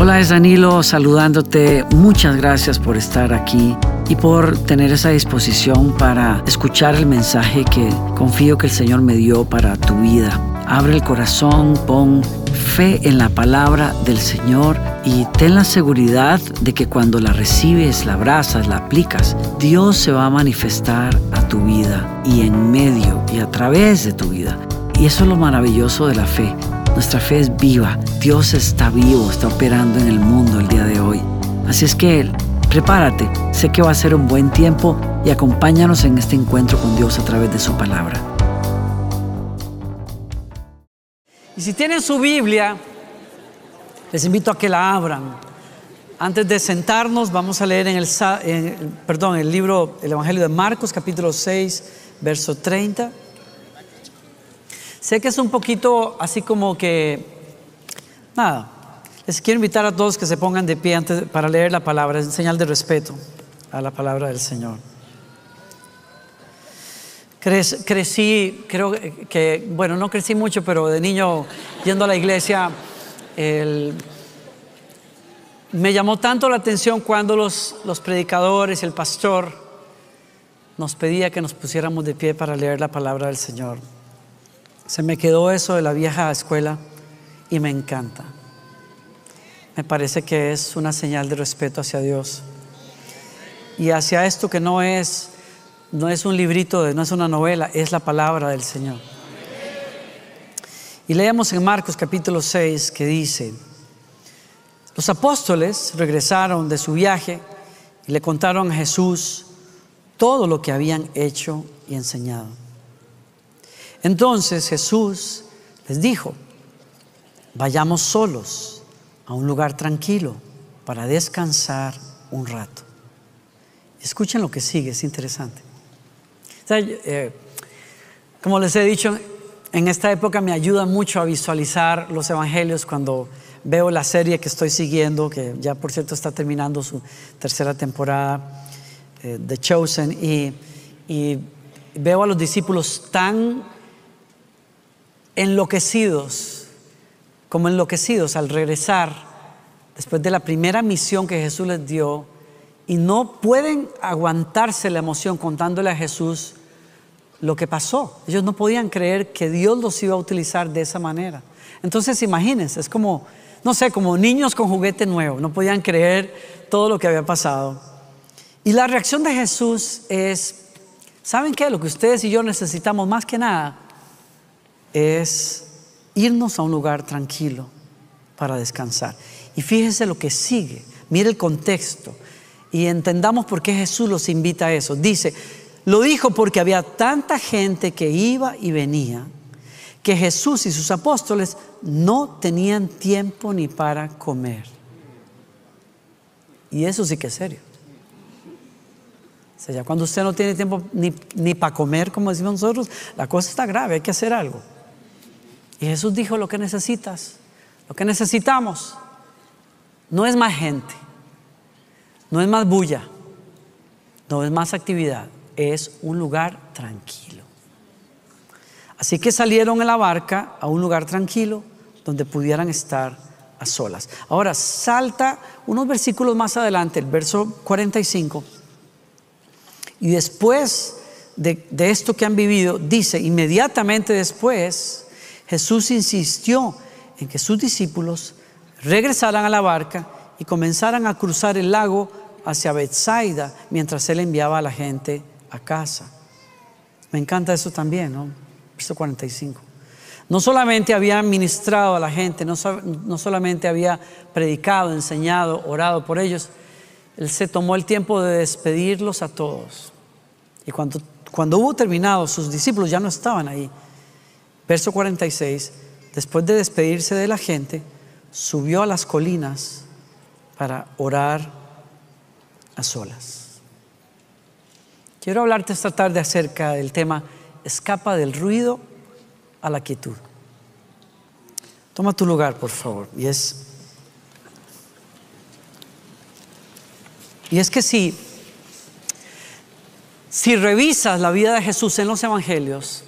Hola, es Danilo saludándote. Muchas gracias por estar aquí y por tener esa disposición para escuchar el mensaje que confío que el Señor me dio para tu vida. Abre el corazón, pon fe en la palabra del Señor y ten la seguridad de que cuando la recibes, la abrazas, la aplicas, Dios se va a manifestar a tu vida y en medio y a través de tu vida. Y eso es lo maravilloso de la fe nuestra fe es viva. Dios está vivo, está operando en el mundo el día de hoy. Así es que prepárate. Sé que va a ser un buen tiempo y acompáñanos en este encuentro con Dios a través de su palabra. Y si tienen su Biblia, les invito a que la abran. Antes de sentarnos, vamos a leer en el, perdón, el libro, el Evangelio de Marcos, capítulo 6, verso 30. Sé que es un poquito así como que, nada, les quiero invitar a todos que se pongan de pie antes para leer la palabra, es señal de respeto a la palabra del Señor. crecí, creo que, bueno, no crecí mucho, pero de niño yendo a la iglesia, me llamó tanto la atención cuando los, los predicadores, el pastor, nos pedía que nos pusiéramos de pie para leer la palabra del Señor. Se me quedó eso de la vieja escuela y me encanta. Me parece que es una señal de respeto hacia Dios y hacia esto que no es no es un librito, no es una novela, es la palabra del Señor. Y leemos en Marcos capítulo 6 que dice, los apóstoles regresaron de su viaje y le contaron a Jesús todo lo que habían hecho y enseñado. Entonces Jesús les dijo, vayamos solos a un lugar tranquilo para descansar un rato. Escuchen lo que sigue, es interesante. Eh, como les he dicho, en esta época me ayuda mucho a visualizar los evangelios cuando veo la serie que estoy siguiendo, que ya por cierto está terminando su tercera temporada, eh, The Chosen, y veo a los discípulos tan enloquecidos, como enloquecidos al regresar después de la primera misión que Jesús les dio y no pueden aguantarse la emoción contándole a Jesús lo que pasó. Ellos no podían creer que Dios los iba a utilizar de esa manera. Entonces imagínense, es como, no sé, como niños con juguete nuevo, no podían creer todo lo que había pasado. Y la reacción de Jesús es, ¿saben qué? Lo que ustedes y yo necesitamos más que nada es irnos a un lugar tranquilo para descansar. Y fíjese lo que sigue, mire el contexto y entendamos por qué Jesús los invita a eso. Dice, lo dijo porque había tanta gente que iba y venía que Jesús y sus apóstoles no tenían tiempo ni para comer. Y eso sí que es serio. O sea, ya cuando usted no tiene tiempo ni, ni para comer, como decimos nosotros, la cosa está grave, hay que hacer algo. Y Jesús dijo lo que necesitas, lo que necesitamos no es más gente, no es más bulla, no es más actividad, es un lugar tranquilo. Así que salieron en la barca a un lugar tranquilo donde pudieran estar a solas. Ahora salta unos versículos más adelante, el verso 45, y después de, de esto que han vivido, dice, inmediatamente después, Jesús insistió en que sus discípulos regresaran a la barca y comenzaran a cruzar el lago hacia Bethsaida mientras él enviaba a la gente a casa. Me encanta eso también, ¿no? Verso 45. No solamente había ministrado a la gente, no, no, solamente había predicado, enseñado, orado por ellos, Él se tomó el tiempo de despedirlos a todos. Y cuando, cuando hubo terminado, sus discípulos ya no estaban ahí. Verso 46, después de despedirse de la gente, subió a las colinas para orar a solas. Quiero hablarte esta tarde acerca del tema escapa del ruido a la quietud. Toma tu lugar, por favor. Y es Y es que si si revisas la vida de Jesús en los evangelios,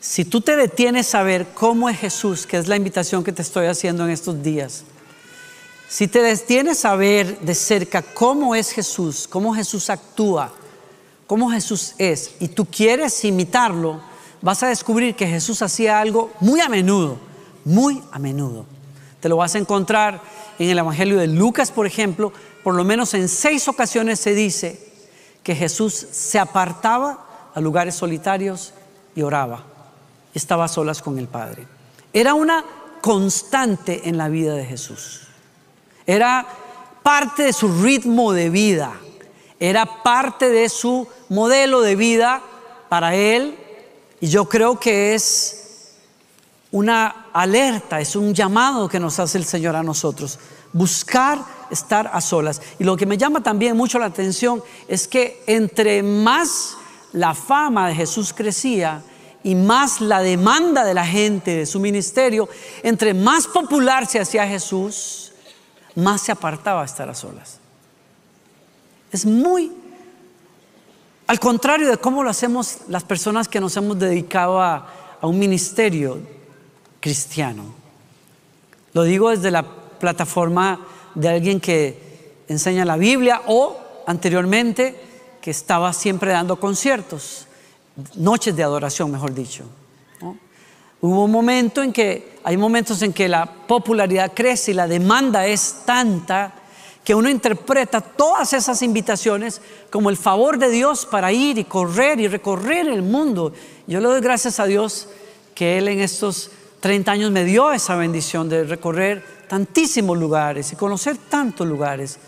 si tú te detienes a ver cómo es Jesús, que es la invitación que te estoy haciendo en estos días, Si te detienes a ver de cerca cómo es Jesús, cómo Jesús actúa, cómo Jesús es, y tú quieres imitarlo, vas a descubrir que Jesús hacía algo muy a menudo, muy a menudo. Te lo vas a encontrar en el Evangelio de Lucas, por ejemplo, por lo menos en seis ocasiones se dice que Jesús se apartaba a lugares solitarios y oraba. Estaba a solas con el Padre. Era una constante en la vida de Jesús. Era parte de su ritmo de vida. Era parte de su modelo de vida para él. Y yo creo que es una alerta, es un llamado que nos hace el Señor a nosotros. Buscar estar a solas. Y lo que me llama también mucho la atención es que entre más la fama de Jesús crecía y más la demanda de la gente de su ministerio, entre más popular se hacía Jesús, más se apartaba a estar a solas. Es muy al contrario de cómo lo hacemos las personas que nos hemos dedicado a, a un ministerio cristiano. Lo digo desde la plataforma de alguien que enseña la Biblia o anteriormente que estaba siempre dando conciertos, noches de adoración, mejor dicho. Hubo un momento en que, hay momentos en que la popularidad crece y la demanda es tanta que uno interpreta todas esas invitaciones como el favor de Dios para ir y correr y recorrer el mundo. Yo le doy gracias a Dios que Él en estos 30 años me dio esa bendición de recorrer tantísimos lugares y conocer tantos lugares.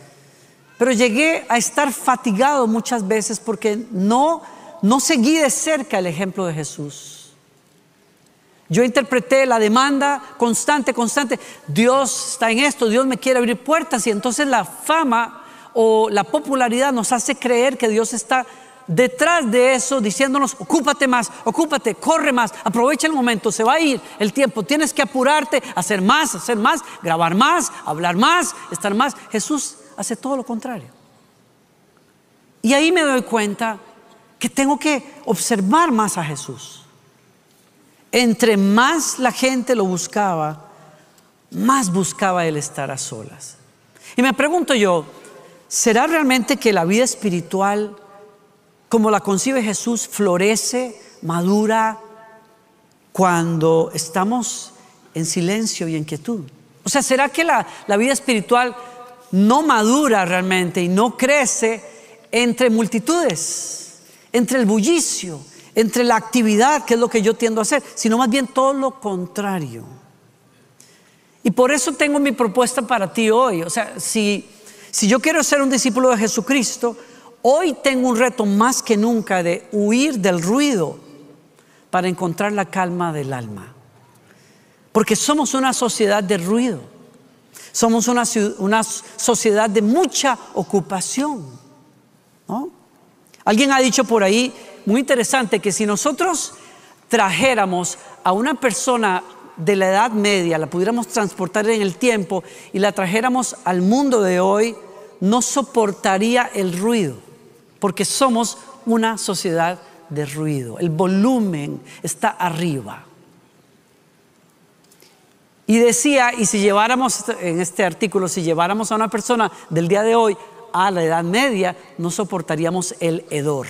Pero llegué a estar fatigado muchas veces porque no, no seguí de cerca el ejemplo de Jesús. Yo interpreté la demanda constante, constante. Dios está en esto, Dios me quiere abrir puertas y entonces la fama o la popularidad nos hace creer que Dios está detrás de eso diciéndonos, ocúpate más, ocúpate, corre más, aprovecha el momento, se va a ir el tiempo, tienes que apurarte, hacer más, hacer más, grabar más, hablar más, estar más. Jesús hace todo lo contrario. Y ahí me doy cuenta que tengo que observar más a Jesús. Entre más la gente lo buscaba, más buscaba él estar a solas. Y me pregunto yo, ¿será realmente que la vida espiritual, como la concibe Jesús, florece, madura, cuando estamos en silencio y en quietud? O sea, ¿será que la, la vida espiritual no madura realmente y no crece entre multitudes, entre el bullicio, entre la actividad, que es lo que yo tiendo a hacer, sino más bien todo lo contrario. Y por eso tengo mi propuesta para ti hoy. O sea, si, si yo quiero ser un discípulo de Jesucristo, hoy tengo un reto más que nunca de huir del ruido para encontrar la calma del alma. Porque somos una sociedad de ruido. Somos una, una sociedad de mucha ocupación. Alguien ha dicho por ahí, muy interesante, que si nosotros trajéramos a una persona de la edad media, la pudiéramos transportar en el tiempo y la trajéramos al mundo de hoy, no soportaría el ruido, porque somos una sociedad de ruido. El volumen está arriba. Y decía, y si lleváramos en este artículo, si lleváramos a una persona del día de hoy a la edad media, no soportaríamos el hedor,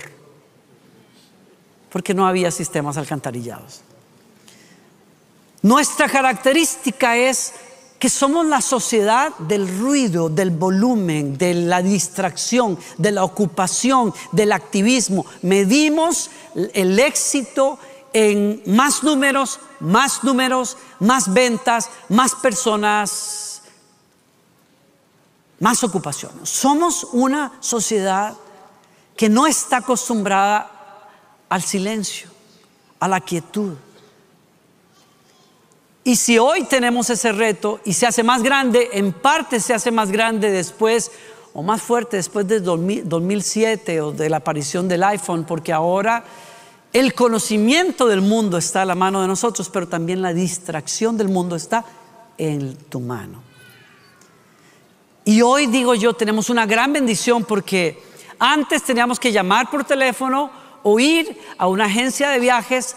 porque no había sistemas alcantarillados. Nuestra característica es que somos la sociedad del ruido, del volumen, de la distracción, de la ocupación, del activismo. Medimos el éxito en más números, más números, más ventas, más personas, más ocupación. Somos una sociedad que no está acostumbrada al silencio, a la quietud. Y si hoy tenemos ese reto y se hace más grande, en parte se hace más grande después o más fuerte después de 2007 o de la aparición del iPhone, porque ahora el conocimiento del mundo está a la mano de nosotros, pero también la distracción del mundo está en tu mano. Y hoy digo yo, tenemos una gran bendición porque antes teníamos que llamar por teléfono o ir a una agencia de viajes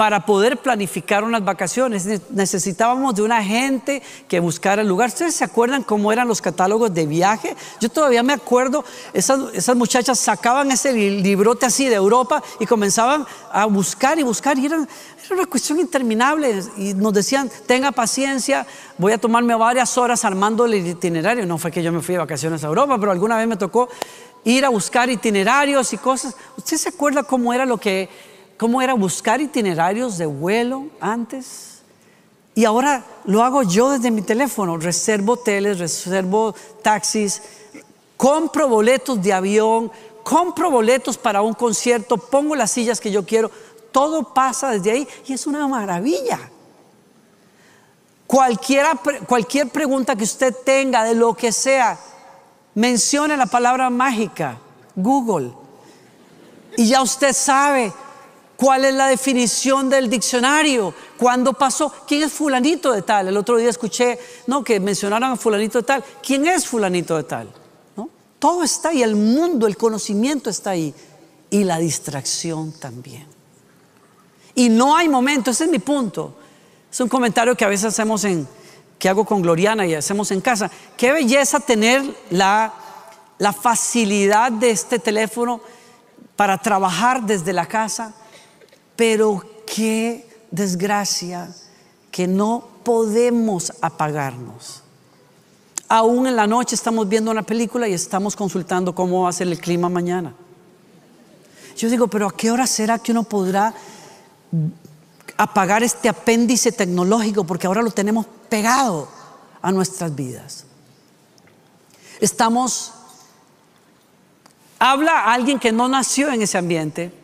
para poder planificar unas vacaciones. Necesitábamos de una gente que buscara el lugar. ¿Ustedes se acuerdan cómo eran los catálogos de viaje? Yo todavía me acuerdo, esas, muchachas sacaban ese librote así de Europa y comenzaban a buscar y buscar y era, una cuestión interminable. Y nos decían, tenga paciencia, voy a tomarme varias horas armando el itinerario. No fue que yo me fui de vacaciones a Europa, pero alguna vez me tocó ir a buscar itinerarios y cosas. ¿Usted se acuerda cómo era lo que cómo era buscar itinerarios de vuelo antes. Y ahora lo hago yo desde mi teléfono. Reservo hoteles, reservo taxis, compro boletos de avión, compro boletos para un concierto, pongo las sillas que yo quiero. Todo pasa desde ahí y es una maravilla. Cualquiera, cualquier pregunta que usted tenga de lo que sea, mencione la palabra mágica, Google. Y ya usted sabe ¿Cuál es la definición del diccionario? ¿Cuándo pasó? ¿Quién es fulanito de tal? El otro día escuché, no, que mencionaron a fulanito de tal. ¿Quién es fulanito de tal? Todo está ahí, el mundo, el conocimiento está ahí. Y la distracción también. Y no hay momento, ese es mi punto. Es un comentario que a veces hacemos en, que hago con Gloriana y hacemos en casa. Qué belleza tener la, la facilidad de este teléfono para trabajar desde la casa pero qué desgracia que no podemos apagarnos. Aún en la noche estamos viendo una película y estamos consultando cómo va a ser el clima mañana. Yo digo, pero ¿a qué hora será que uno podrá apagar este apéndice tecnológico? Porque ahora lo tenemos pegado a nuestras vidas. Estamos, habla alguien que no nació en ese ambiente,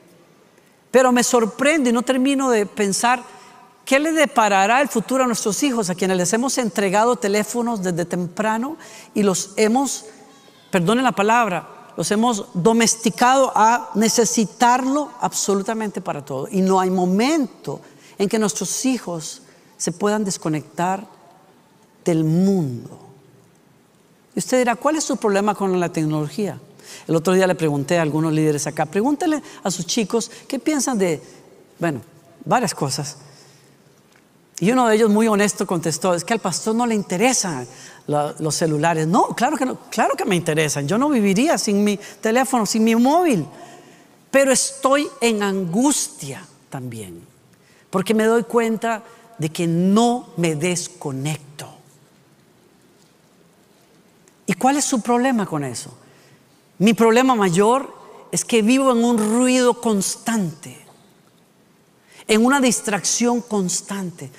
pero me sorprende y no termino de pensar qué le deparará el futuro a nuestros hijos, a quienes les hemos entregado teléfonos desde temprano y los hemos, perdonen la palabra, los hemos domesticado a necesitarlo absolutamente para todo. Y no hay momento en que nuestros hijos se puedan desconectar del mundo. Y usted dirá, ¿cuál es su problema con la tecnología? El otro día le pregunté a algunos líderes acá, pregúntale a sus chicos qué piensan de, bueno, varias cosas. Y uno de ellos muy honesto contestó, es que al pastor no le interesan los celulares. No, claro que no, claro que me interesan. Yo no viviría sin mi teléfono, sin mi móvil. Pero estoy en angustia también, porque me doy cuenta de que no me desconecto. ¿Y cuál es su problema con eso? Mi problema mayor es que vivo en un ruido constante, en una distracción constante,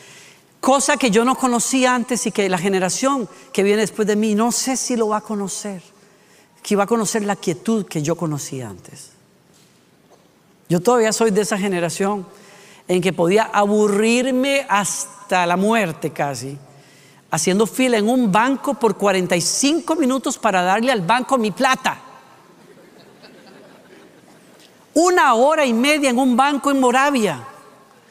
cosa que yo no conocía antes y que la generación que viene después de mí no sé si lo va a conocer, que va a conocer la quietud que yo conocía antes. Yo todavía soy de esa generación en que podía aburrirme hasta la muerte casi, haciendo fila en un banco por 45 minutos para darle al banco mi plata una hora y media en un banco en Moravia,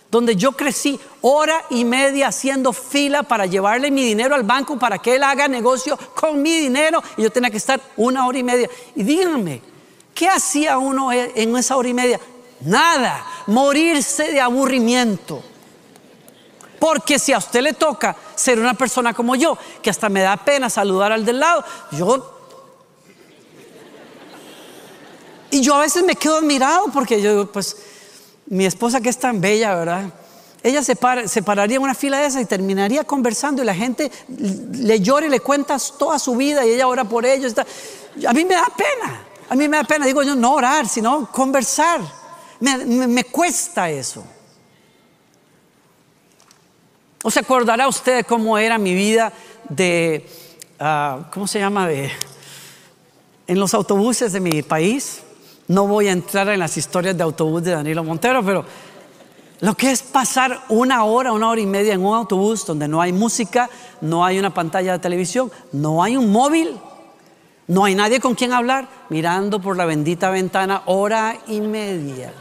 donde yo crecí, hora y media haciendo fila para llevarle mi dinero al banco para que él haga negocio con mi dinero y yo tenía que estar una hora y media. Y díganme, ¿qué hacía uno en esa hora y media? Nada, morirse de aburrimiento. Porque si a usted le toca ser una persona como yo, que hasta me da pena saludar al del lado, yo Y yo a veces me quedo admirado porque yo digo, pues mi esposa que es tan bella, ¿verdad? Ella se, pararía en una fila de esas y terminaría conversando y la gente le llora y le cuenta toda su vida y ella ora por ellos. A mí me da pena, a mí me da pena, digo yo, no orar, sino conversar. Me, cuesta eso. ¿O se acordará usted cómo era mi vida de, ah, ¿cómo se llama? De, en los autobuses de mi país. No voy a entrar en las historias de autobús de Danilo Montero, pero lo que es pasar una hora, una hora y media en un autobús donde no hay música, no hay una pantalla de televisión, no hay un móvil, no hay nadie con quien hablar, mirando por la bendita ventana hora y media.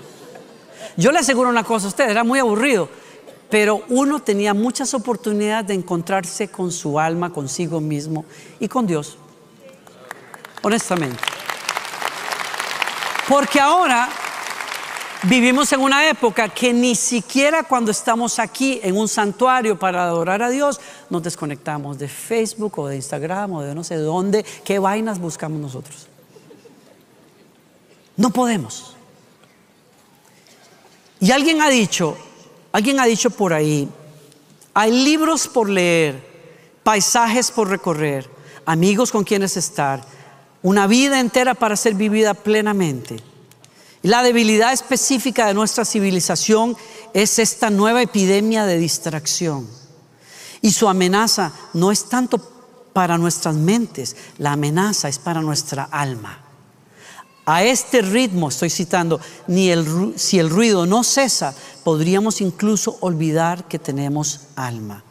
Yo le aseguro una cosa a usted, era muy aburrido, pero uno tenía muchas oportunidades de encontrarse con su alma, consigo mismo y con Dios. Honestamente. Porque ahora Vivimos en una época que ni siquiera cuando estamos aquí en un santuario para adorar a Dios nos desconectamos de Facebook o de Instagram o de no sé dónde, qué vainas buscamos nosotros. No podemos. Y alguien ha dicho, alguien ha dicho por ahí, hay libros por leer, paisajes por recorrer, amigos con quienes estar, una vida entera para ser vivida plenamente. Y la debilidad específica de nuestra civilización es esta nueva epidemia de distracción. Y su amenaza no es tanto para nuestras mentes, la amenaza es para nuestra alma. A este ritmo, estoy citando, ni si el ruido no cesa, podríamos incluso olvidar que tenemos alma.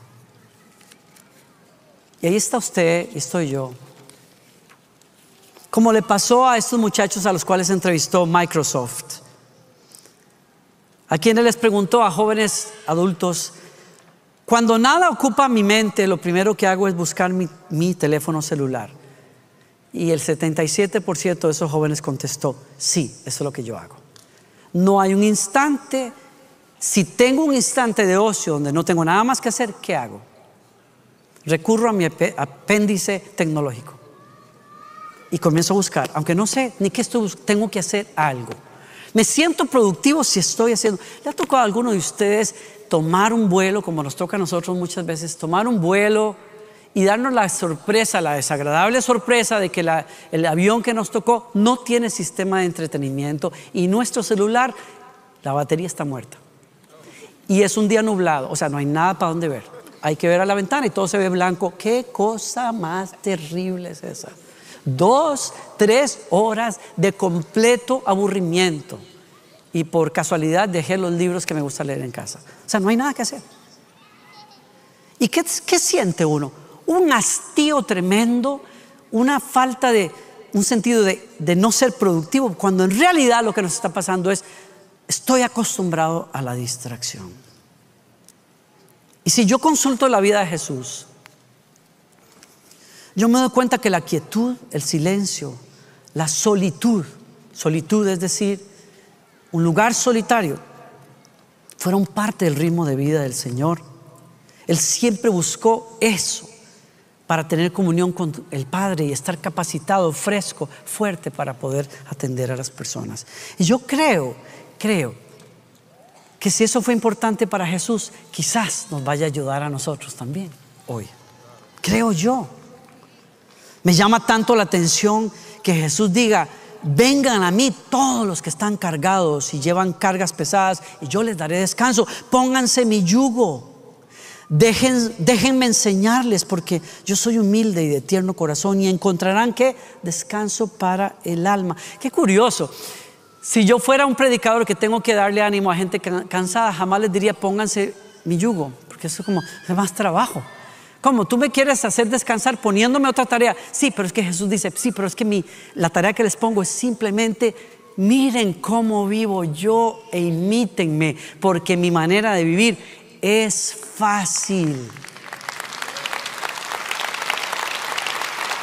Y ahí está usted y estoy yo. Como le pasó a estos muchachos a los cuales entrevistó Microsoft. A quienes les preguntó a jóvenes adultos, cuando nada ocupa mi mente, lo primero que hago es buscar mi, teléfono celular. Y el 77% de esos jóvenes contestó, sí, eso es lo que yo hago. No hay un instante, si tengo un instante de ocio donde no tengo nada más que hacer, ¿qué hago? Recurro a mi apéndice tecnológico y comienzo a buscar, aunque no sé ni qué estoy, tengo que hacer algo. Me siento productivo si estoy haciendo. ¿Le ha tocado a alguno de ustedes tomar un vuelo, como nos toca a nosotros muchas veces, tomar un vuelo? y darnos la sorpresa, la desagradable sorpresa de que el avión que nos tocó no tiene sistema de entretenimiento y nuestro celular, la batería está muerta. Y es un día nublado, o sea, no hay nada para donde ver. Hay que ver a la ventana y todo se ve blanco. ¿Qué cosa más terrible es esa? Dos, tres horas de completo aburrimiento. Y por casualidad dejé los libros que me gusta leer en casa. O sea, no hay nada que hacer. ¿Y qué, qué siente uno? un hastío tremendo, una falta de, un sentido de, de no ser productivo, cuando en realidad lo que nos está pasando es, estoy acostumbrado a la distracción. Y si yo consulto la vida de Jesús, yo me doy cuenta que la quietud, el silencio, la solitud, solitud es decir, un lugar solitario, fueron parte del ritmo de vida del Señor. Él siempre buscó eso para tener comunión con el Padre y estar capacitado, fresco, fuerte para poder atender a las personas. Y yo creo, creo que si eso fue importante para Jesús, quizás nos vaya a ayudar a nosotros también hoy. Creo yo. Me llama tanto la atención que Jesús diga, vengan a mí todos los que están cargados y llevan cargas pesadas y yo les daré descanso. Pónganse mi yugo déjenme enseñarles porque yo soy humilde y de tierno corazón y encontrarán que descanso para el alma. Qué curioso. Si yo fuera un predicador que tengo que darle ánimo a gente cansada, jamás les diría pónganse mi yugo, porque eso es como es más trabajo. ¿Cómo? ¿Tú me quieres hacer descansar poniéndome otra tarea? Sí, pero es que Jesús dice, sí, pero es que la tarea que les pongo es simplemente miren cómo vivo yo e imítenme, porque mi manera de vivir es fácil.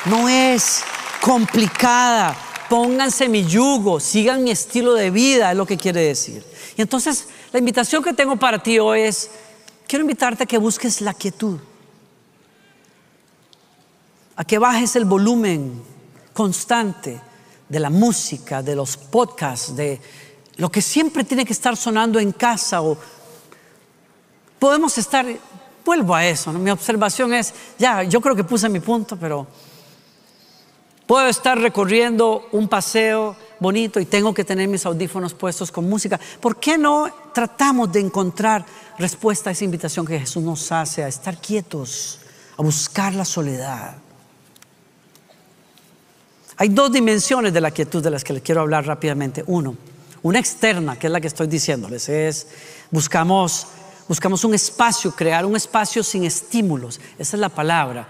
No es complicada. Pónganse mi yugo, sigan mi estilo de vida, es lo que quiere decir. Y entonces, la invitación que tengo para ti hoy es, quiero invitarte a que busques la quietud, a que bajes el volumen constante de la música, de los podcasts, de lo que siempre tiene que estar sonando en casa o podemos estar, vuelvo a eso, mi observación es, ya, yo creo que puse mi punto, pero puedo estar recorriendo un paseo bonito y tengo que tener mis audífonos puestos con música. ¿Por qué no tratamos de encontrar respuesta a esa invitación que Jesús nos hace a estar quietos, a buscar la soledad? Hay dos dimensiones de la quietud de las que les quiero hablar rápidamente. Uno, una externa, que es la que estoy diciéndoles, es buscamos Buscamos un espacio, crear un espacio sin estímulos. Esa es la palabra.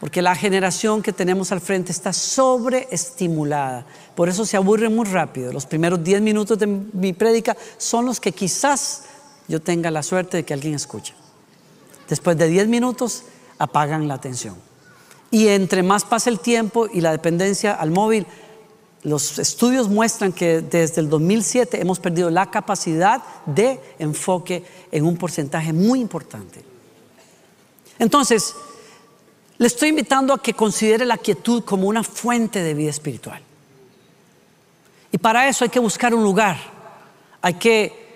Porque la generación que tenemos al frente está sobreestimulada. Por eso se aburre muy rápido. Los primeros 10 minutos de mi prédica son los que quizás yo tenga la suerte de que alguien escuche. Después de 10 minutos apagan la atención. Y entre más pasa el tiempo y la dependencia al móvil, los estudios muestran que desde el 2007 hemos perdido la capacidad de enfoque en un porcentaje muy importante. Entonces, le estoy invitando a que considere la quietud como una fuente de vida espiritual. Y para eso hay que buscar un lugar, hay que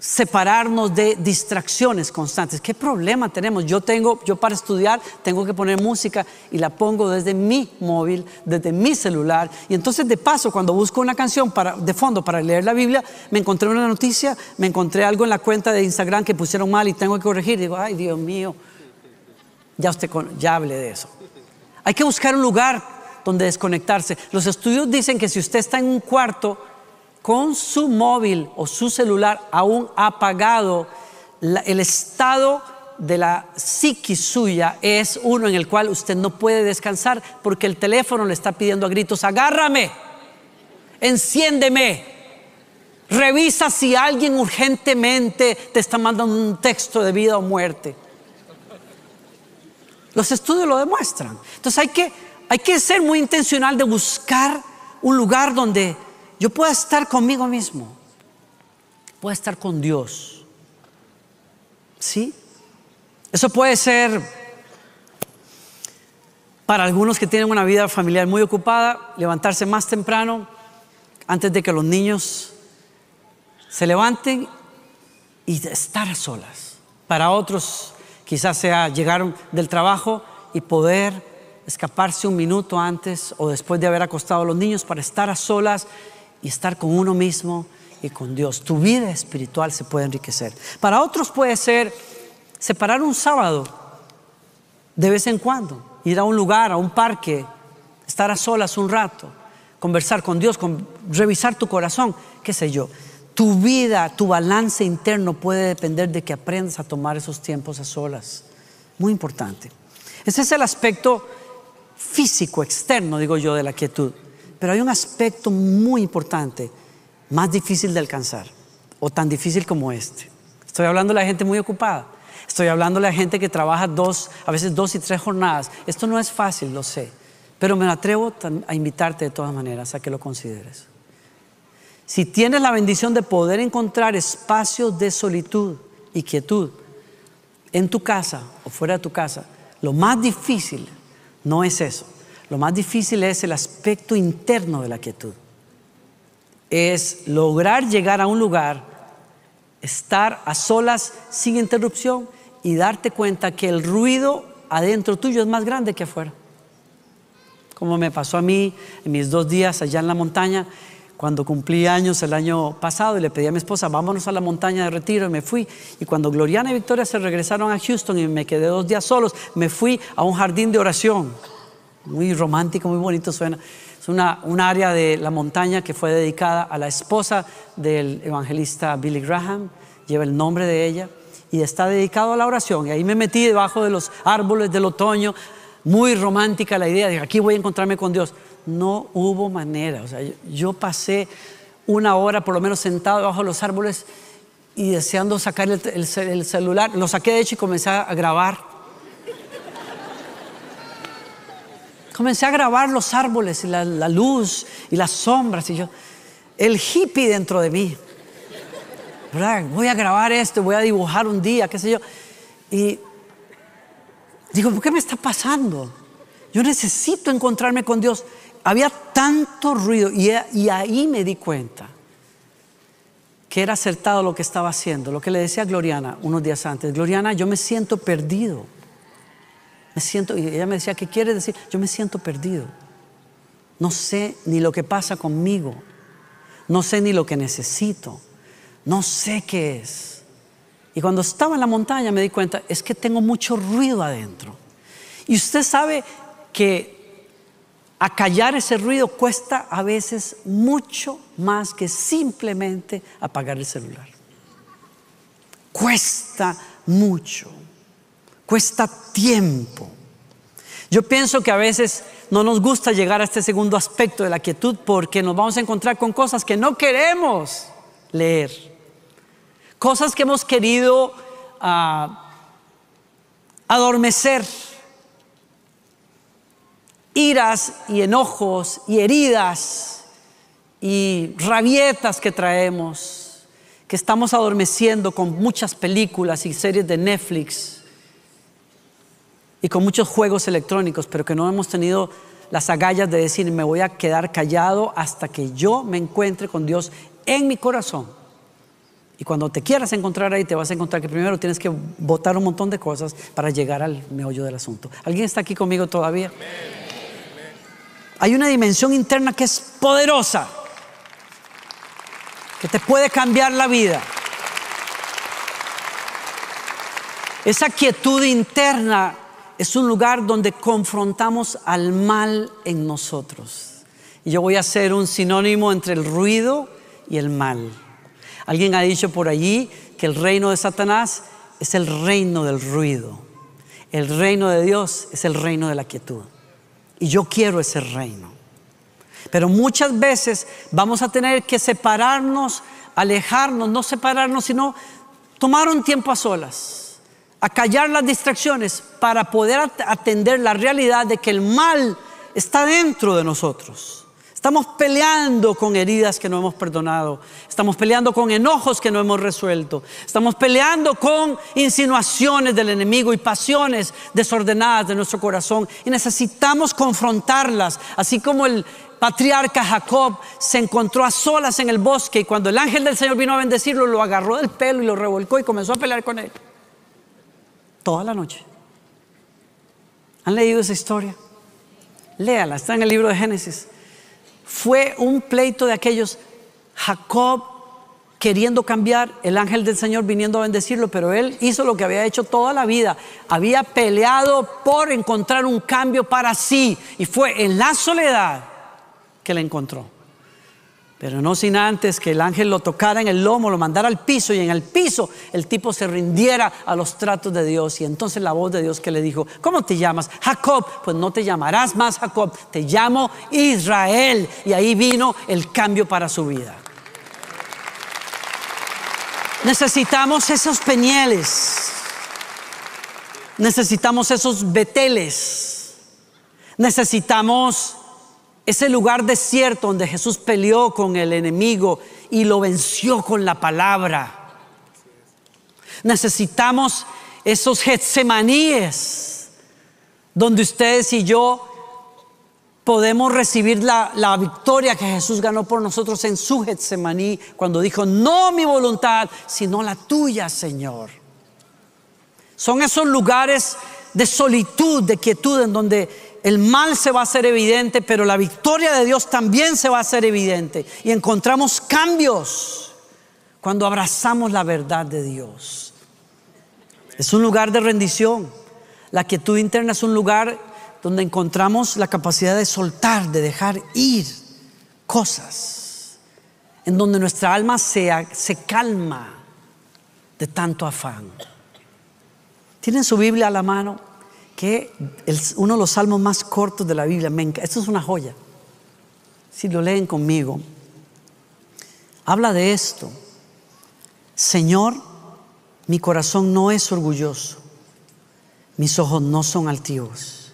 separarnos de distracciones constantes. ¿Qué problema tenemos? Yo tengo, yo para estudiar tengo que poner música y la pongo desde mi móvil, desde mi celular. Y entonces de paso, cuando busco una canción para, de fondo para leer la Biblia, me encontré una noticia, me encontré algo en la cuenta de Instagram que pusieron mal y tengo que corregir. digo, ay Dios mío, ya usted ya hable de eso. Hay que buscar un lugar donde desconectarse. Los estudios dicen que si usted está en un cuarto, con su móvil o su celular aún apagado, el estado de la psiquis suya es uno en el cual usted no puede descansar porque el teléfono le está pidiendo a gritos, agárrame, enciéndeme, revisa si alguien urgentemente te está mandando un texto de vida o muerte. Los estudios lo demuestran. Entonces hay que, hay que ser muy intencional de buscar un lugar donde yo puedo estar conmigo mismo, puedo estar con Dios. ¿Sí? Eso puede ser para algunos que tienen una vida familiar muy ocupada, levantarse más temprano antes de que los niños se levanten y estar a solas. Para otros quizás sea llegar del trabajo y poder escaparse un minuto antes o después de haber acostado a los niños para estar a solas y estar con uno mismo y con Dios. Tu vida espiritual se puede enriquecer. Para otros puede ser separar un sábado de vez en cuando, ir a un lugar, a un parque, estar a solas un rato, conversar con Dios, revisar tu corazón, qué sé yo. Tu vida, tu balance interno puede depender de que aprendas a tomar esos tiempos a solas. Muy importante. Ese es el aspecto físico, externo, digo yo, de la quietud. Pero hay un aspecto muy importante, más difícil de alcanzar, o tan difícil como este. Estoy hablando de la gente muy ocupada. Estoy hablando de la gente que trabaja dos, a veces dos y tres jornadas. Esto no es fácil, lo sé. Pero me atrevo a invitarte de todas maneras a que lo consideres. Si tienes la bendición de poder encontrar espacios de solitud y quietud en tu casa o fuera de tu casa, lo más difícil no es eso. Lo más difícil es el aspecto interno de la quietud. Es lograr llegar a un lugar, estar a solas sin interrupción y darte cuenta que el ruido adentro tuyo es más grande que afuera. Como me pasó a mí en mis dos días allá en la montaña, cuando cumplí años el año pasado y le pedí a mi esposa, vámonos a la montaña de retiro y me fui. Y cuando Gloriana y Victoria se regresaron a Houston y me quedé dos días solos, me fui a un jardín de oración muy romántico, muy bonito suena. Es una, un área de la montaña que fue dedicada a la esposa del evangelista Billy Graham, lleva el nombre de ella, y está dedicado a la oración. Y ahí me metí debajo de los árboles del otoño, muy romántica la idea de aquí voy a encontrarme con Dios. No hubo manera, o sea, yo pasé una hora por lo menos sentado debajo de los árboles y deseando sacar el, el celular, lo saqué de hecho y comencé a grabar Comencé a grabar los árboles y la, luz y las sombras y yo, el hippie dentro de mí. ¿verdad? Voy a grabar esto, voy a dibujar un día, qué sé yo. Y digo, ¿por qué me está pasando? Yo necesito encontrarme con Dios. Había tanto ruido y, y ahí me di cuenta que era acertado lo que estaba haciendo, lo que le decía a Gloriana unos días antes. Gloriana, yo me siento perdido. Me siento, y ella me decía, ¿qué quiere decir? Yo me siento perdido. No sé ni lo que pasa conmigo. No sé ni lo que necesito. No sé qué es. Y cuando estaba en la montaña me di cuenta, es que tengo mucho ruido adentro. Y usted sabe que acallar ese ruido cuesta a veces mucho más que simplemente apagar el celular. Cuesta mucho cuesta tiempo. Yo pienso que a veces no nos gusta llegar a este segundo aspecto de la quietud porque nos vamos a encontrar con cosas que no queremos leer, cosas que hemos querido ah, adormecer, iras y enojos y heridas y rabietas que traemos, que estamos adormeciendo con muchas películas y series de Netflix y con muchos juegos electrónicos, pero que no hemos tenido las agallas de decir, me voy a quedar callado hasta que yo me encuentre con Dios en mi corazón. Y cuando te quieras encontrar ahí, te vas a encontrar que primero tienes que votar un montón de cosas para llegar al meollo del asunto. ¿Alguien está aquí conmigo todavía? Hay una dimensión interna que es poderosa, que te puede cambiar la vida. Esa quietud interna es un lugar donde confrontamos al mal en nosotros. Y yo voy a hacer un sinónimo entre el ruido y el mal. Alguien ha dicho por allí que el reino de Satanás es el reino del ruido. El reino de Dios es el reino de la quietud. Y yo quiero ese reino. Pero muchas veces vamos a tener que separarnos, alejarnos, no separarnos, sino tomar un tiempo a solas, a callar las distracciones para poder atender la realidad de que el mal está dentro de nosotros. Estamos peleando con heridas que no hemos perdonado. Estamos peleando con enojos que no hemos resuelto. Estamos peleando con insinuaciones del enemigo y pasiones desordenadas de nuestro corazón. Y necesitamos confrontarlas. Así como el patriarca Jacob se encontró a solas en el bosque y cuando el ángel del Señor vino a bendecirlo, lo agarró del pelo y lo revolcó y comenzó a pelear con él. Toda la noche. ¿Han leído esa historia? Léala, está en el libro de Génesis fue un pleito de aquellos, Jacob queriendo cambiar, el ángel del Señor viniendo a bendecirlo, pero él hizo lo que había hecho toda la vida, había peleado por encontrar un cambio para sí y fue en la soledad que le encontró. Pero no sin antes que el ángel lo tocara en el lomo, lo mandara al piso y en el piso el tipo se rindiera a los tratos de Dios. Y entonces la voz de Dios que le dijo, ¿cómo te llamas? Jacob. Pues no te llamarás más Jacob, te llamo Israel. Y ahí vino el cambio para su vida. Necesitamos esos peñeles. Necesitamos esos beteles. Necesitamos ese lugar desierto donde Jesús peleó con el enemigo y lo venció con la palabra. Necesitamos esos Getsemaníes donde ustedes y yo podemos recibir la, la, victoria que Jesús ganó por nosotros en su Getsemaní cuando dijo, no mi voluntad, sino la tuya, Señor. Son esos lugares de solitud, de quietud, en donde el mal se va a hacer evidente, pero la victoria de Dios también se va a hacer evidente. Y encontramos cambios cuando abrazamos la verdad de Dios. Es un lugar de rendición. La quietud interna es un lugar donde encontramos la capacidad de soltar, de dejar ir cosas, en donde nuestra alma se, se calma de tanto afán. ¿Tienen su Biblia a la mano? Que uno de los salmos más cortos de la Biblia, esto es una joya, si lo leen conmigo, habla de esto, Señor, mi corazón no es orgulloso, mis ojos no son altivos,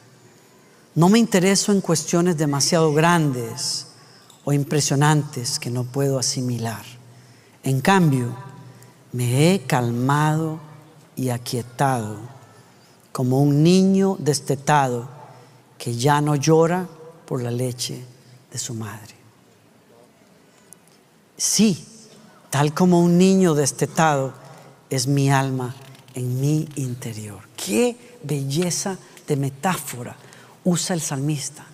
no me intereso en cuestiones demasiado grandes o impresionantes que no puedo asimilar. En cambio, me he calmado y aquietado como un niño destetado que ya no llora por la leche de su madre. Sí, tal como un niño destetado es mi alma en mi interior. Qué belleza de metáfora usa el salmista.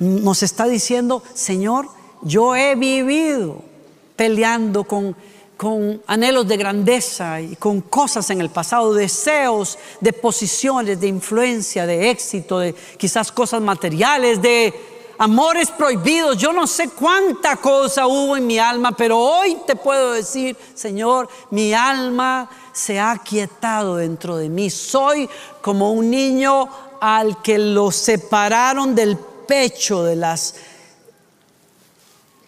Nos está diciendo, Señor, yo he vivido peleando con con anhelos de grandeza y con cosas en el pasado, deseos de posiciones, de influencia, de éxito, de quizás cosas materiales, de amores prohibidos. Yo no sé cuánta cosa hubo en mi alma, pero hoy te puedo decir, Señor, mi alma se ha quietado dentro de mí. Soy como un niño al que lo separaron del pecho de las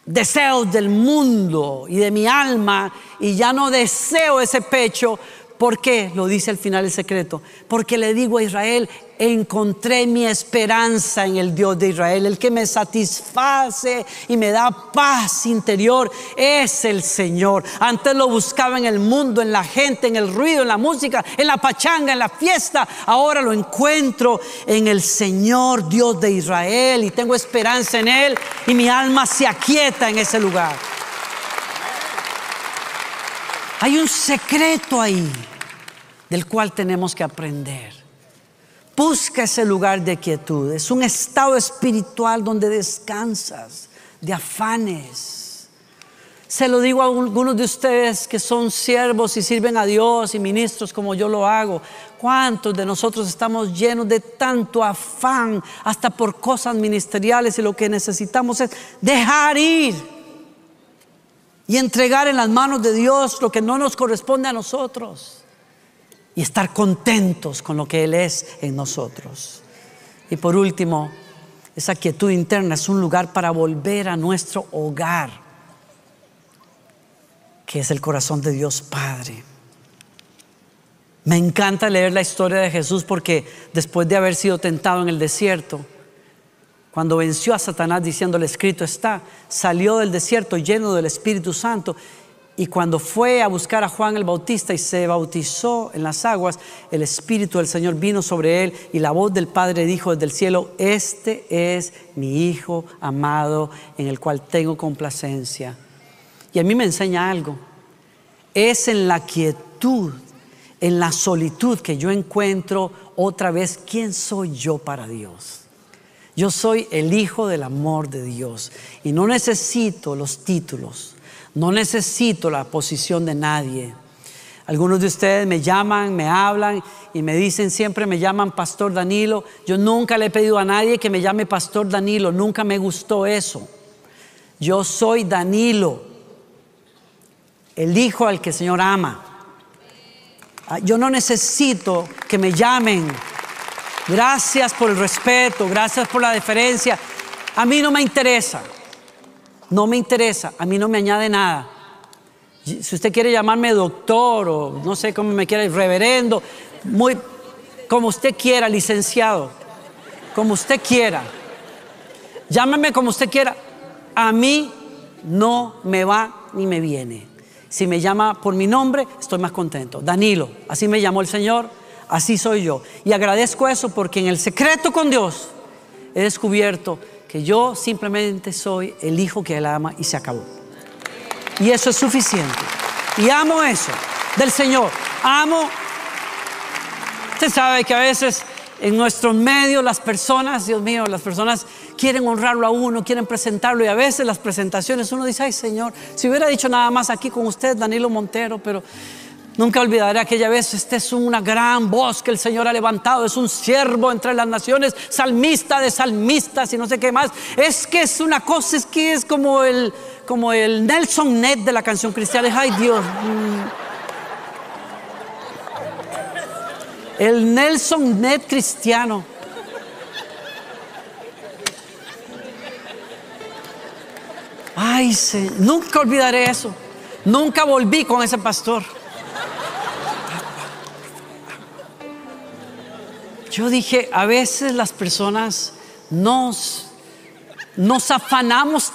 deseos del mundo y de mi alma y ya no deseo ese pecho. ¿Por qué? Lo dice al final el secreto. Porque le digo a Israel, encontré mi esperanza en el Dios de Israel, el que me satisface y me da paz interior, es el Señor. Antes lo buscaba en el mundo, en la gente, en el ruido, en la música, en la pachanga, en la fiesta. Ahora lo encuentro en el Señor Dios de Israel y tengo esperanza en Él y mi alma se aquieta en ese lugar. Hay un secreto ahí del cual tenemos que aprender. Busca ese lugar de quietud. Es un estado espiritual donde descansas de afanes. Se lo digo a algunos de ustedes que son siervos y sirven a Dios y ministros como yo lo hago. ¿Cuántos de nosotros estamos llenos de tanto afán hasta por cosas ministeriales y lo que necesitamos es dejar ir y entregar en las manos de Dios lo que no nos corresponde a nosotros? Y estar contentos con lo que Él es en nosotros. Y por último, esa quietud interna es un lugar para volver a nuestro hogar, que es el corazón de Dios Padre. Me encanta leer la historia de Jesús porque después de haber sido tentado en el desierto, cuando venció a Satanás diciéndole escrito está, salió del desierto lleno del Espíritu Santo y cuando fue a buscar a Juan el Bautista y se bautizó en las aguas, el Espíritu del Señor vino sobre él y la voz del Padre dijo desde el cielo, este es mi Hijo amado en el cual tengo complacencia. Y a mí me enseña algo. Es en la quietud, en la solitud que yo encuentro otra vez quién soy yo para Dios. Yo soy el Hijo del amor de Dios y no necesito los títulos. No necesito la posición de nadie. Algunos de ustedes me llaman, me hablan y me dicen siempre me llaman Pastor Danilo. Yo nunca le he pedido a nadie que me llame Pastor Danilo, nunca me gustó eso. Yo soy Danilo, el hijo al que el Señor ama. Ah, yo no necesito que me llamen. Gracias por el respeto, gracias por la deferencia. A mí no me interesa. No me interesa, a mí no me añade nada. Si usted quiere llamarme doctor o no sé cómo me quiera, reverendo, muy, como usted quiera, licenciado, como usted quiera. Llámeme como usted quiera. A mí no me va ni me viene. Si me llama por mi nombre, estoy más contento. Danilo, así me llamó el Señor, así soy yo. Y agradezco eso porque en el secreto con Dios he descubierto que yo simplemente soy el hijo que él ama y se acabó. Y eso es suficiente. Y amo eso del Señor. Amo. Usted sabe que a veces en nuestros medios las personas, Dios mío, las personas quieren honrarlo a uno, quieren presentarlo y a veces las presentaciones uno dice, ay Señor, si hubiera dicho nada más aquí con usted, Danilo Montero, pero Nunca olvidaré aquella vez, esta es una gran voz que el Señor ha levantado, es un siervo entre las naciones, salmista de salmistas y no sé qué más. Es que es una cosa, es que es como el, como el Nelson Net de la canción cristiana. Ay Dios. El Nelson Net cristiano. Ay, nunca olvidaré eso. Nunca volví con ese pastor. Yo dije, a veces las personas nos, nos afanamos.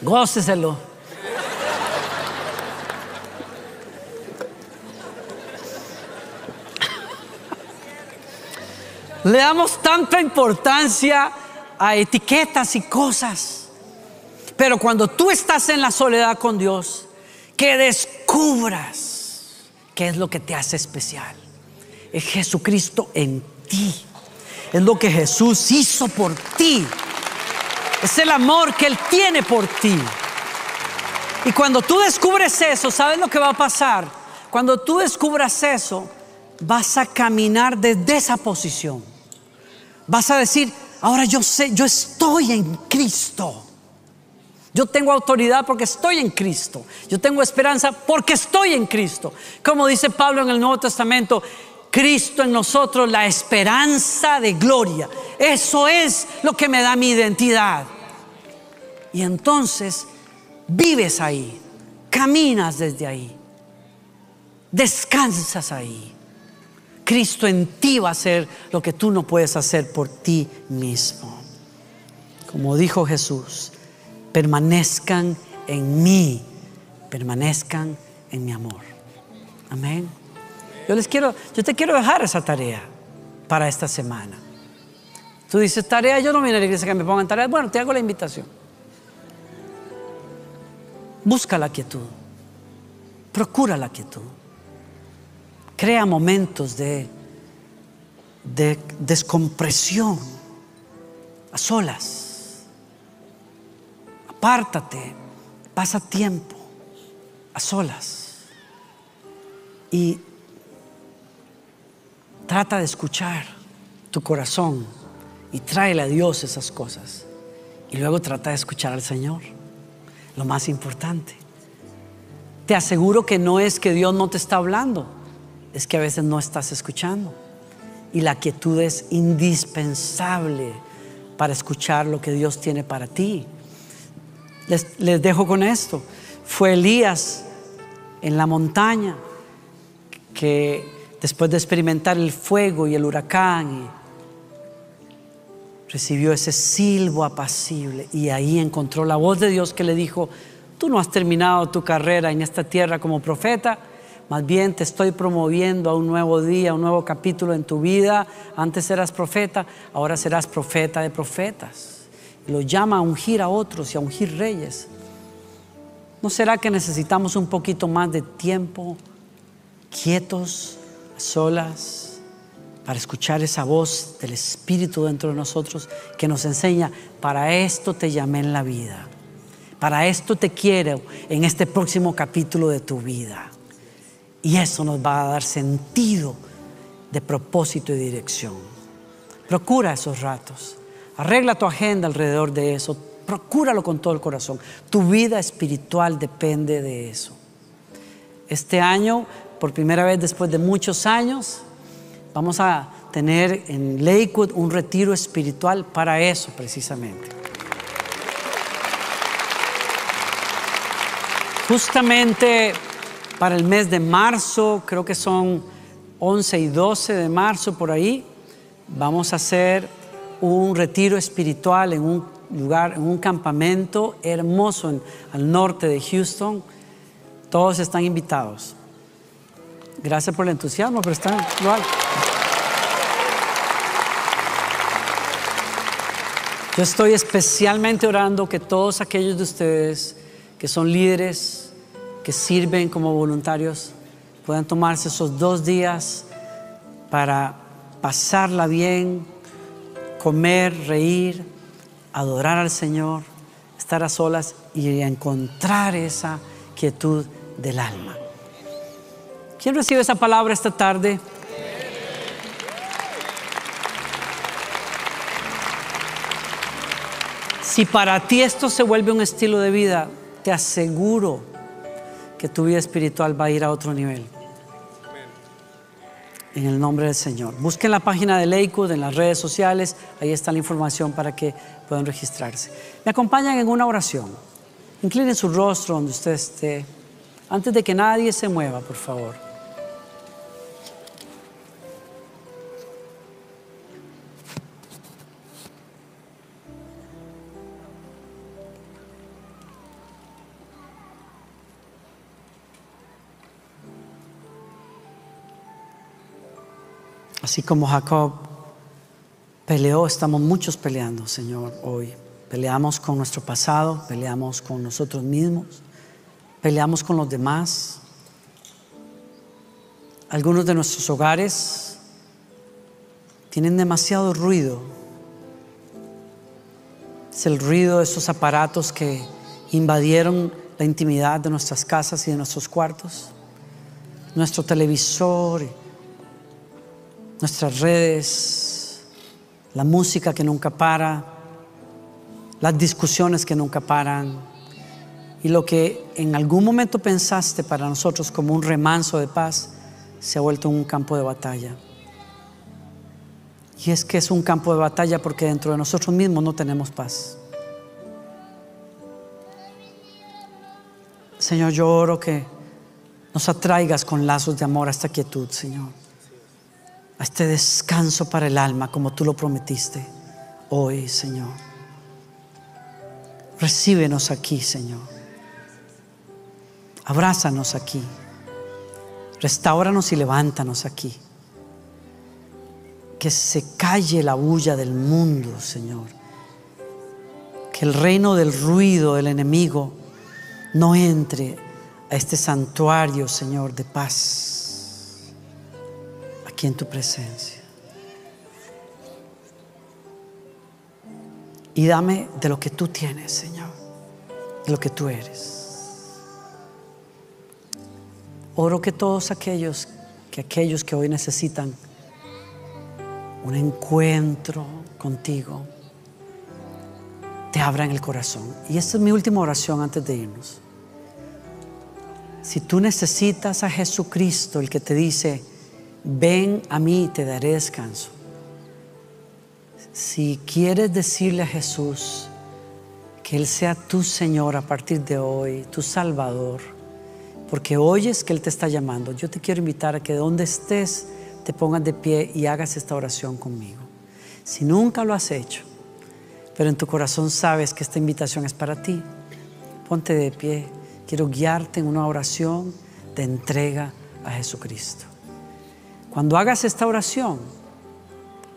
Góceselo. Le damos tanta importancia a etiquetas y cosas. Pero cuando tú estás en la soledad con Dios, que descubras ¿Qué es lo que te hace especial? Es Jesucristo en ti. Es lo que Jesús hizo por ti. Es el amor que Él tiene por ti. Y cuando tú descubres eso, ¿sabes lo que va a pasar? Cuando tú descubras eso, vas a caminar desde esa posición. Vas a decir, ahora yo sé, yo estoy en Cristo. Yo tengo autoridad porque estoy en Cristo. Yo tengo esperanza porque estoy en Cristo. Como dice Pablo en el Nuevo Testamento, Cristo en nosotros, la esperanza de gloria. Eso es lo que me da mi identidad. Y entonces vives ahí, caminas desde ahí. Descansas ahí. Cristo en ti va a hacer lo que tú no puedes hacer por ti mismo. Como dijo Jesús, permanezcan en mí, permanezcan en mi amor. Amén. Yo les quiero, yo te quiero dejar esa tarea para esta semana. Tú dices, tarea, yo no vine a la iglesia que me pongan tarea. Bueno, te hago la invitación. Busca la quietud. Procura la quietud. Crea momentos de, de descompresión a solas. Apártate, pasa tiempo a solas y trata de escuchar tu corazón y tráele a Dios esas cosas. Y luego trata de escuchar al Señor, lo más importante. Te aseguro que no es que Dios no te está hablando es que a veces no estás escuchando. Y la quietud es indispensable para escuchar lo que Dios tiene para ti. Les, dejo con esto. Fue Elías en la montaña que después de experimentar el fuego y el huracán, recibió ese silbo apacible y ahí encontró la voz de Dios que le dijo, tú no has terminado tu carrera en esta tierra como profeta, más bien te estoy promoviendo a un nuevo día, a un nuevo capítulo en tu vida. Antes eras profeta, ahora serás profeta de profetas. Lo llama a ungir a otros y a ungir reyes. ¿No será que necesitamos un poquito más de tiempo, quietos, a solas, para escuchar esa voz del Espíritu dentro de nosotros que nos enseña, para esto te llamé en la vida, para esto te quiero en este próximo capítulo de tu vida? Y eso nos va a dar sentido de propósito y dirección. Procura esos ratos. Arregla tu agenda alrededor de eso. Procúralo con todo el corazón. Tu vida espiritual depende de eso. Este año, por primera vez después de muchos años, vamos a tener en Lakewood un retiro espiritual para eso precisamente. Justamente para el mes de marzo, creo que son 11 y 12 de marzo por ahí, vamos a hacer un retiro espiritual en un lugar, en un campamento hermoso al norte de Houston. Todos están invitados. Gracias por el entusiasmo, pero están igual. Yo estoy especialmente orando que todos aquellos de ustedes que son líderes, que sirven como voluntarios puedan tomarse esos dos días para pasarla bien, comer, reír, adorar al Señor, estar a solas y encontrar esa quietud del alma. ¿Quién recibe esa palabra esta tarde? Si para ti esto se vuelve un estilo de vida, te aseguro que tu vida espiritual va a ir a otro nivel. En el nombre del Señor. Busquen la página de Lakewood en las redes sociales, ahí está la información para que puedan registrarse. Me acompañan en una oración. Inclinen su rostro donde usted esté, antes de que nadie se mueva, por favor. Así como Jacob peleó, estamos muchos peleando, Señor, hoy. Peleamos con nuestro pasado, peleamos con nosotros mismos, peleamos con los demás. Algunos de nuestros hogares tienen demasiado ruido. Es el ruido de esos aparatos que invadieron la intimidad de nuestras casas y de nuestros cuartos. Nuestro televisor nuestras redes, la música que nunca para, las discusiones que nunca paran y lo que en algún momento pensaste para nosotros como un remanso de paz se ha vuelto un campo de batalla. Y es que es un campo de batalla porque dentro de nosotros mismos no tenemos paz. Señor, yo oro que nos atraigas con lazos de amor a esta quietud, Señor. A este descanso para el alma, como tú lo prometiste hoy, Señor. Recíbenos aquí, Señor. Abrázanos aquí. Restauranos y levántanos aquí. Que se calle la bulla del mundo, Señor. Que el reino del ruido del enemigo no entre a este santuario, Señor, de paz, aquí en tu presencia. Y dame de lo que tú tienes, Señor, de lo que tú eres. Oro que todos aquellos, que aquellos que hoy necesitan un encuentro contigo, te abran el corazón. Y esta es mi última oración antes de irnos. Si tú necesitas a Jesucristo, el que te dice, ven a mí y te daré descanso. Si quieres decirle a Jesús que Él sea tu Señor a partir de hoy, tu Salvador, porque oyes que Él te está llamando, yo te quiero invitar a que donde estés te pongas de pie y hagas esta oración conmigo. Si nunca lo has hecho, pero en tu corazón sabes que esta invitación es para ti, ponte de pie. Quiero guiarte en una oración de entrega a Jesucristo. Cuando hagas esta oración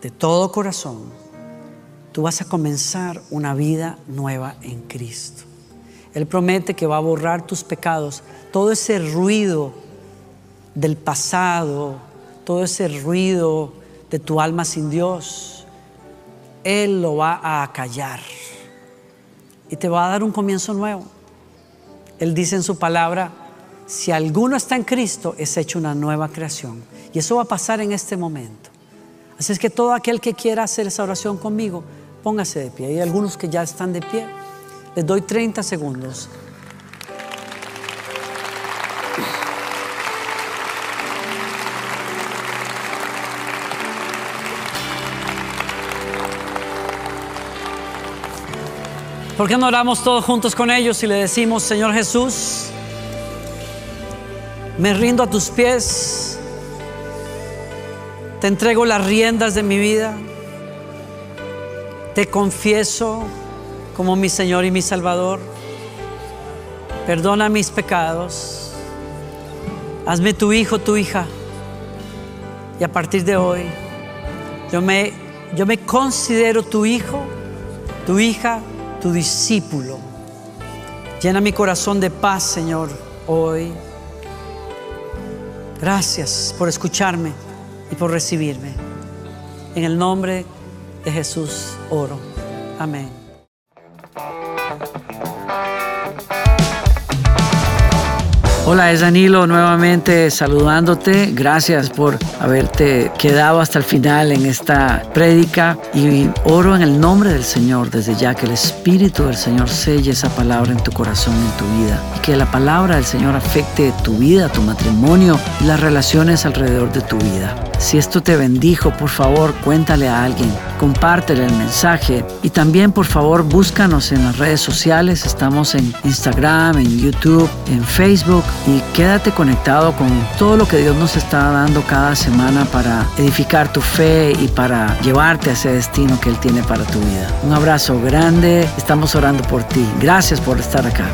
de todo corazón, tú vas a comenzar una vida nueva en Cristo. Él promete que va a borrar tus pecados, todo ese ruido del pasado, todo ese ruido de tu alma sin Dios él lo va a callar y te va a dar un comienzo nuevo. Él dice en su palabra, si alguno está en Cristo, es hecho una nueva creación. Y eso va a pasar en este momento. Así es que todo aquel que quiera hacer esa oración conmigo, póngase de pie. Hay algunos que ya están de pie. Les doy 30 segundos ¿Por qué no oramos todos juntos con ellos y le decimos, Señor Jesús, me rindo a tus pies, te entrego las riendas de mi vida, te confieso como mi Señor y mi Salvador, perdona mis pecados, hazme tu hijo, tu hija, y a partir de hoy yo me, yo me considero tu hijo, tu hija, tu discípulo. Llena mi corazón de paz, Señor, hoy. Gracias por escucharme y por recibirme. En el nombre de Jesús oro. Amén. Hola, es Danilo nuevamente saludándote. Gracias por haberte quedado hasta el final en esta prédica y oro en el nombre del Señor desde ya que el Espíritu del Señor selle esa palabra en tu corazón, en tu vida y que la palabra del Señor afecte tu vida, tu matrimonio y las relaciones alrededor de tu vida. Si esto te bendijo, por favor, cuéntale a alguien, compártele el mensaje y también, por favor, búscanos en las redes sociales. Estamos en Instagram, en YouTube, en Facebook y quédate conectado con todo lo que Dios nos está dando cada semana para edificar tu fe y para llevarte a ese destino que Él tiene para tu vida. Un abrazo grande, estamos orando por ti. Gracias por estar acá.